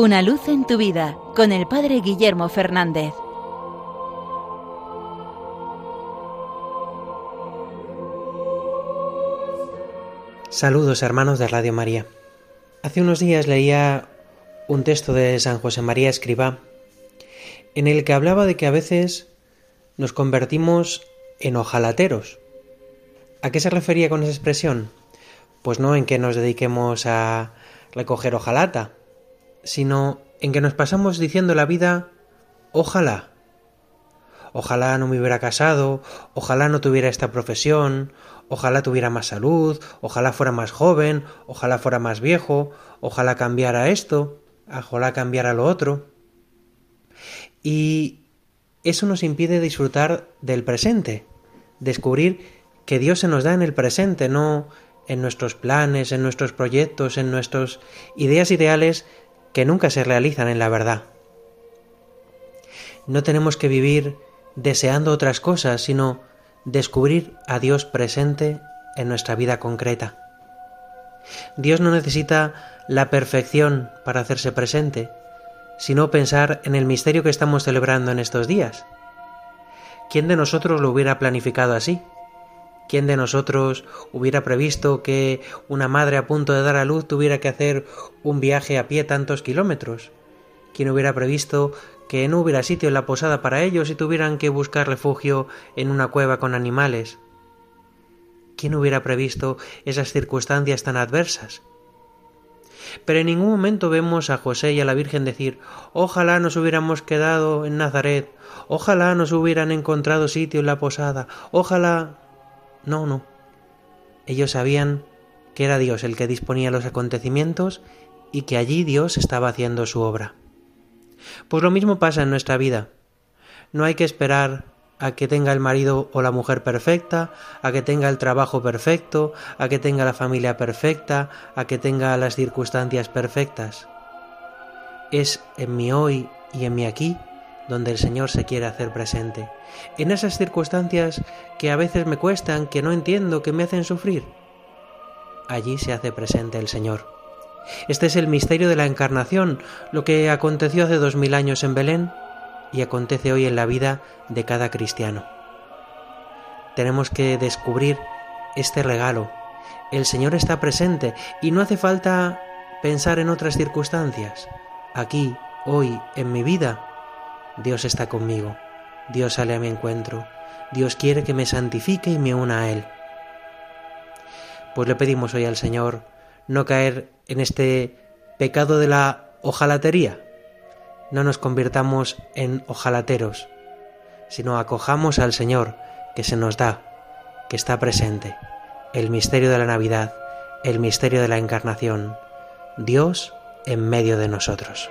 Una luz en tu vida con el Padre Guillermo Fernández. Saludos hermanos de Radio María. Hace unos días leía un texto de San José María Escribá en el que hablaba de que a veces nos convertimos en ojalateros. ¿A qué se refería con esa expresión? Pues no en que nos dediquemos a recoger hojalata, sino en que nos pasamos diciendo la vida ojalá. Ojalá no me hubiera casado, ojalá no tuviera esta profesión, ojalá tuviera más salud, ojalá fuera más joven, ojalá fuera más viejo, ojalá cambiara esto, ojalá cambiara lo otro. Y eso nos impide disfrutar del presente, descubrir que Dios se nos da en el presente, no en nuestros planes, en nuestros proyectos, en nuestras ideas ideales que nunca se realizan en la verdad. No tenemos que vivir deseando otras cosas, sino descubrir a Dios presente en nuestra vida concreta. Dios no necesita la perfección para hacerse presente, sino pensar en el misterio que estamos celebrando en estos días. ¿Quién de nosotros lo hubiera planificado así? ¿Quién de nosotros hubiera previsto que una madre a punto de dar a luz tuviera que hacer un viaje a pie tantos kilómetros? ¿Quién hubiera previsto que no hubiera sitio en la posada para ellos y tuvieran que buscar refugio en una cueva con animales? ¿Quién hubiera previsto esas circunstancias tan adversas? Pero en ningún momento vemos a José y a la Virgen decir Ojalá nos hubiéramos quedado en Nazaret, ojalá nos hubieran encontrado sitio en la posada, ojalá. No, no. Ellos sabían que era Dios el que disponía los acontecimientos y que allí Dios estaba haciendo su obra. Pues lo mismo pasa en nuestra vida. No hay que esperar a que tenga el marido o la mujer perfecta, a que tenga el trabajo perfecto, a que tenga la familia perfecta, a que tenga las circunstancias perfectas. Es en mi hoy y en mi aquí donde el Señor se quiere hacer presente. En esas circunstancias que a veces me cuestan, que no entiendo, que me hacen sufrir, allí se hace presente el Señor. Este es el misterio de la encarnación, lo que aconteció hace dos mil años en Belén y acontece hoy en la vida de cada cristiano. Tenemos que descubrir este regalo. El Señor está presente y no hace falta pensar en otras circunstancias. Aquí, hoy, en mi vida, Dios está conmigo, Dios sale a mi encuentro, Dios quiere que me santifique y me una a Él. Pues le pedimos hoy al Señor no caer en este pecado de la ojalatería. No nos convirtamos en ojalateros, sino acojamos al Señor que se nos da, que está presente, el misterio de la Navidad, el misterio de la Encarnación, Dios en medio de nosotros.